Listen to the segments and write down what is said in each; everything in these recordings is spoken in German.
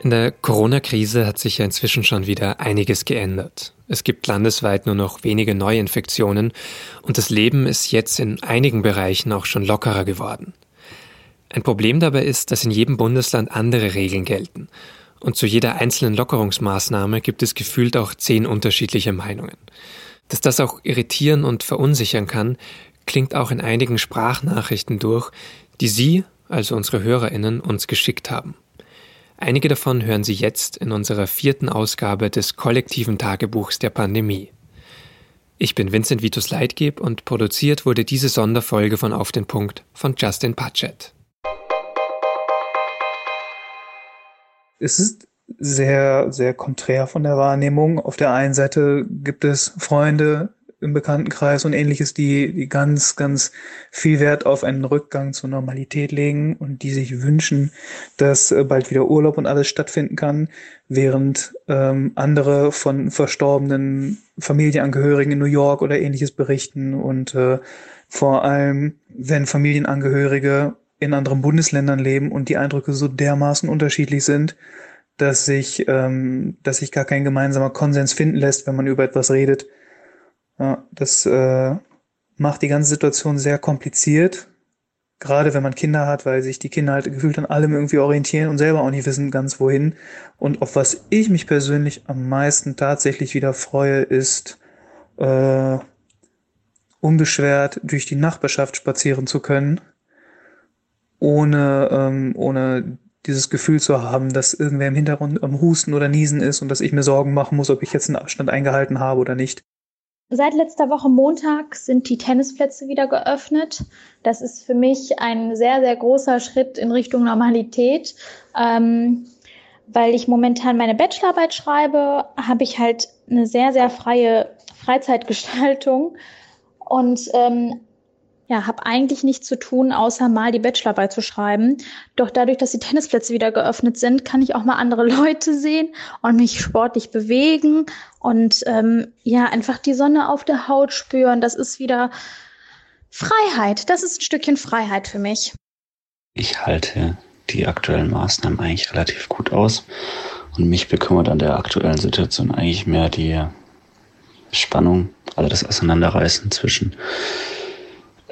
In der Corona-Krise hat sich ja inzwischen schon wieder einiges geändert. Es gibt landesweit nur noch wenige Neuinfektionen und das Leben ist jetzt in einigen Bereichen auch schon lockerer geworden. Ein Problem dabei ist, dass in jedem Bundesland andere Regeln gelten. Und zu jeder einzelnen Lockerungsmaßnahme gibt es gefühlt auch zehn unterschiedliche Meinungen. Dass das auch irritieren und verunsichern kann, klingt auch in einigen Sprachnachrichten durch, die Sie, also unsere Hörerinnen, uns geschickt haben. Einige davon hören Sie jetzt in unserer vierten Ausgabe des kollektiven Tagebuchs der Pandemie. Ich bin Vincent Vitus Leitgeb und produziert wurde diese Sonderfolge von Auf den Punkt von Justin Patchett. Es ist sehr, sehr konträr von der Wahrnehmung. Auf der einen Seite gibt es Freunde im Bekanntenkreis und ähnliches, die, die ganz, ganz viel Wert auf einen Rückgang zur Normalität legen und die sich wünschen, dass äh, bald wieder Urlaub und alles stattfinden kann, während ähm, andere von verstorbenen Familienangehörigen in New York oder ähnliches berichten und äh, vor allem, wenn Familienangehörige in anderen Bundesländern leben und die Eindrücke so dermaßen unterschiedlich sind, dass sich, ähm, dass sich gar kein gemeinsamer Konsens finden lässt, wenn man über etwas redet. Ja, das äh, macht die ganze Situation sehr kompliziert, gerade wenn man Kinder hat, weil sich die Kinder halt gefühlt an allem irgendwie orientieren und selber auch nicht wissen ganz wohin. Und auf was ich mich persönlich am meisten tatsächlich wieder freue, ist äh, unbeschwert durch die Nachbarschaft spazieren zu können ohne, ähm, ohne dieses Gefühl zu haben, dass irgendwer im Hintergrund am Husten oder Niesen ist und dass ich mir Sorgen machen muss, ob ich jetzt einen Abstand eingehalten habe oder nicht. Seit letzter Woche Montag sind die Tennisplätze wieder geöffnet. Das ist für mich ein sehr, sehr großer Schritt in Richtung Normalität. Ähm, weil ich momentan meine Bachelorarbeit schreibe, habe ich halt eine sehr, sehr freie Freizeitgestaltung. Und ähm, ja, habe eigentlich nichts zu tun, außer mal die Bachelorarbeit zu schreiben. Doch dadurch, dass die Tennisplätze wieder geöffnet sind, kann ich auch mal andere Leute sehen und mich sportlich bewegen und ähm, ja, einfach die Sonne auf der Haut spüren. Das ist wieder Freiheit. Das ist ein Stückchen Freiheit für mich. Ich halte die aktuellen Maßnahmen eigentlich relativ gut aus. Und mich bekümmert an der aktuellen Situation eigentlich mehr die Spannung, also das Auseinanderreißen zwischen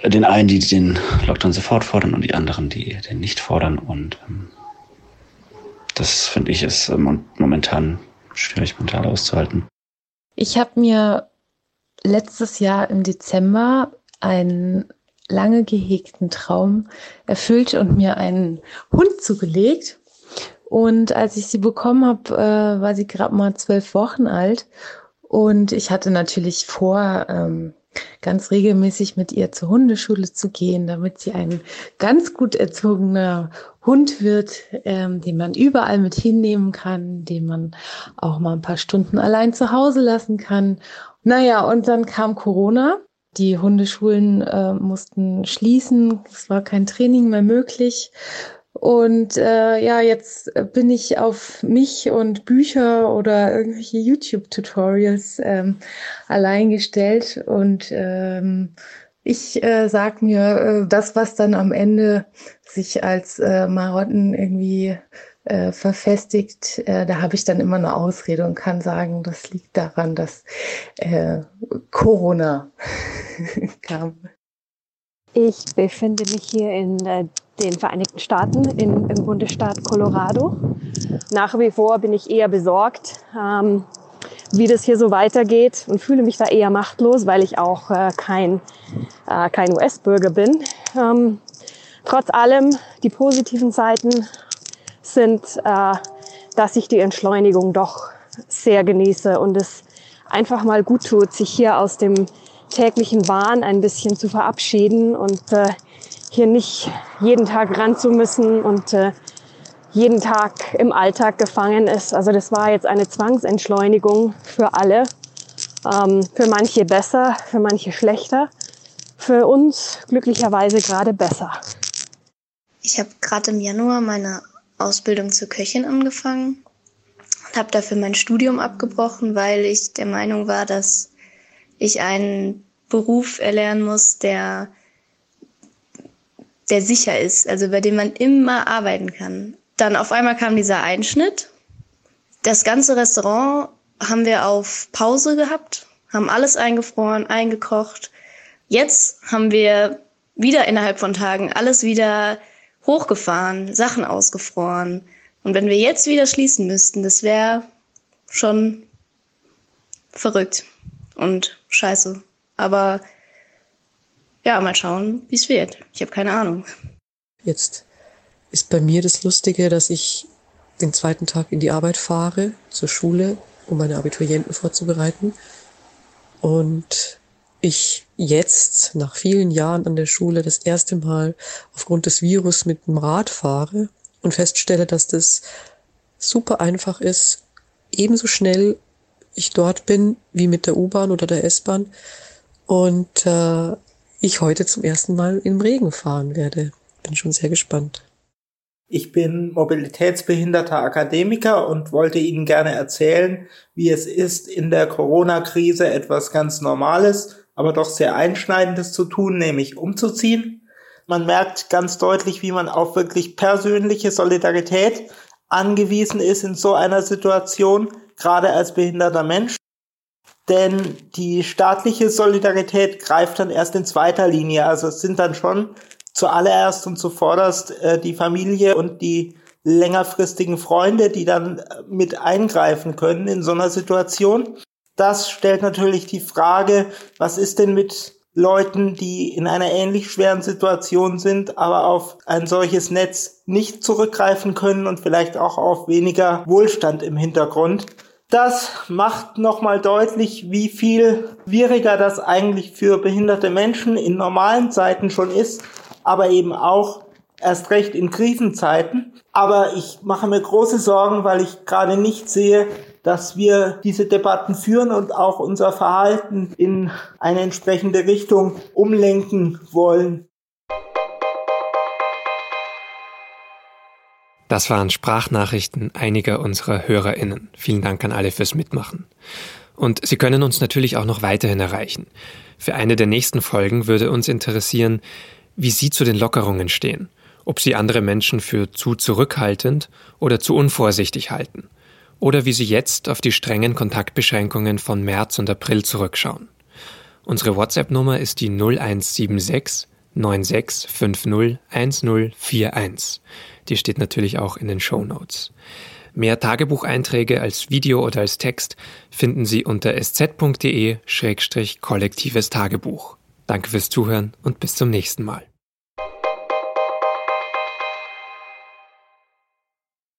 den einen, die den Lockdown sofort fordern und die anderen, die den nicht fordern. Und ähm, das finde ich ist äh, momentan schwierig mental auszuhalten. Ich habe mir letztes Jahr im Dezember einen lange gehegten Traum erfüllt und mir einen Hund zugelegt. Und als ich sie bekommen habe, äh, war sie gerade mal zwölf Wochen alt. Und ich hatte natürlich vor, ähm, ganz regelmäßig mit ihr zur Hundeschule zu gehen, damit sie ein ganz gut erzogener Hund wird, ähm, den man überall mit hinnehmen kann, den man auch mal ein paar Stunden allein zu Hause lassen kann. Naja, und dann kam Corona. Die Hundeschulen äh, mussten schließen. Es war kein Training mehr möglich. Und äh, ja, jetzt bin ich auf mich und Bücher oder irgendwelche YouTube-Tutorials ähm, allein gestellt. Und ähm, ich äh, sag mir, äh, das, was dann am Ende sich als äh, Marotten irgendwie äh, verfestigt, äh, da habe ich dann immer eine Ausrede und kann sagen, das liegt daran, dass äh, Corona kam. Ich befinde mich hier in äh, den Vereinigten Staaten in, im Bundesstaat Colorado. Nach wie vor bin ich eher besorgt, ähm, wie das hier so weitergeht und fühle mich da eher machtlos, weil ich auch äh, kein, äh, kein US-Bürger bin. Ähm, trotz allem, die positiven Seiten sind, äh, dass ich die Entschleunigung doch sehr genieße und es einfach mal gut tut, sich hier aus dem täglichen Wahn ein bisschen zu verabschieden und äh, hier nicht jeden Tag ran zu müssen und äh, jeden Tag im Alltag gefangen ist. Also das war jetzt eine Zwangsentschleunigung für alle. Ähm, für manche besser, für manche schlechter. Für uns glücklicherweise gerade besser. Ich habe gerade im Januar meine Ausbildung zur Köchin angefangen und habe dafür mein Studium abgebrochen, weil ich der Meinung war, dass ich einen Beruf erlernen muss, der der sicher ist, also bei dem man immer arbeiten kann. Dann auf einmal kam dieser Einschnitt Das ganze Restaurant haben wir auf Pause gehabt, haben alles eingefroren, eingekocht. Jetzt haben wir wieder innerhalb von Tagen alles wieder hochgefahren, Sachen ausgefroren. Und wenn wir jetzt wieder schließen müssten, das wäre schon verrückt und scheiße. Aber ja, mal schauen, wie es wird. Ich habe keine Ahnung. Jetzt ist bei mir das Lustige, dass ich den zweiten Tag in die Arbeit fahre, zur Schule, um meine Abiturienten vorzubereiten. Und ich jetzt, nach vielen Jahren an der Schule, das erste Mal aufgrund des Virus mit dem Rad fahre und feststelle, dass das super einfach ist, ebenso schnell ich dort bin wie mit der U-Bahn oder der S-Bahn und äh, ich heute zum ersten Mal im Regen fahren werde. Bin schon sehr gespannt. Ich bin mobilitätsbehinderter Akademiker und wollte Ihnen gerne erzählen, wie es ist, in der Corona-Krise etwas ganz Normales, aber doch sehr Einschneidendes zu tun, nämlich umzuziehen. Man merkt ganz deutlich, wie man auf wirklich persönliche Solidarität angewiesen ist in so einer Situation, gerade als behinderter Mensch. Denn die staatliche Solidarität greift dann erst in zweiter Linie. Also es sind dann schon zuallererst und zuvorderst äh, die Familie und die längerfristigen Freunde, die dann äh, mit eingreifen können in so einer Situation. Das stellt natürlich die Frage, was ist denn mit Leuten, die in einer ähnlich schweren Situation sind, aber auf ein solches Netz nicht zurückgreifen können und vielleicht auch auf weniger Wohlstand im Hintergrund. Das macht nochmal deutlich, wie viel schwieriger das eigentlich für behinderte Menschen in normalen Zeiten schon ist, aber eben auch erst recht in Krisenzeiten. Aber ich mache mir große Sorgen, weil ich gerade nicht sehe, dass wir diese Debatten führen und auch unser Verhalten in eine entsprechende Richtung umlenken wollen. Das waren Sprachnachrichten einiger unserer HörerInnen. Vielen Dank an alle fürs Mitmachen. Und Sie können uns natürlich auch noch weiterhin erreichen. Für eine der nächsten Folgen würde uns interessieren, wie Sie zu den Lockerungen stehen, ob Sie andere Menschen für zu zurückhaltend oder zu unvorsichtig halten, oder wie Sie jetzt auf die strengen Kontaktbeschränkungen von März und April zurückschauen. Unsere WhatsApp-Nummer ist die 0176 9650 1041. Die steht natürlich auch in den Show Notes. Mehr Tagebucheinträge als Video oder als Text finden Sie unter sz.de-kollektives Tagebuch. Danke fürs Zuhören und bis zum nächsten Mal.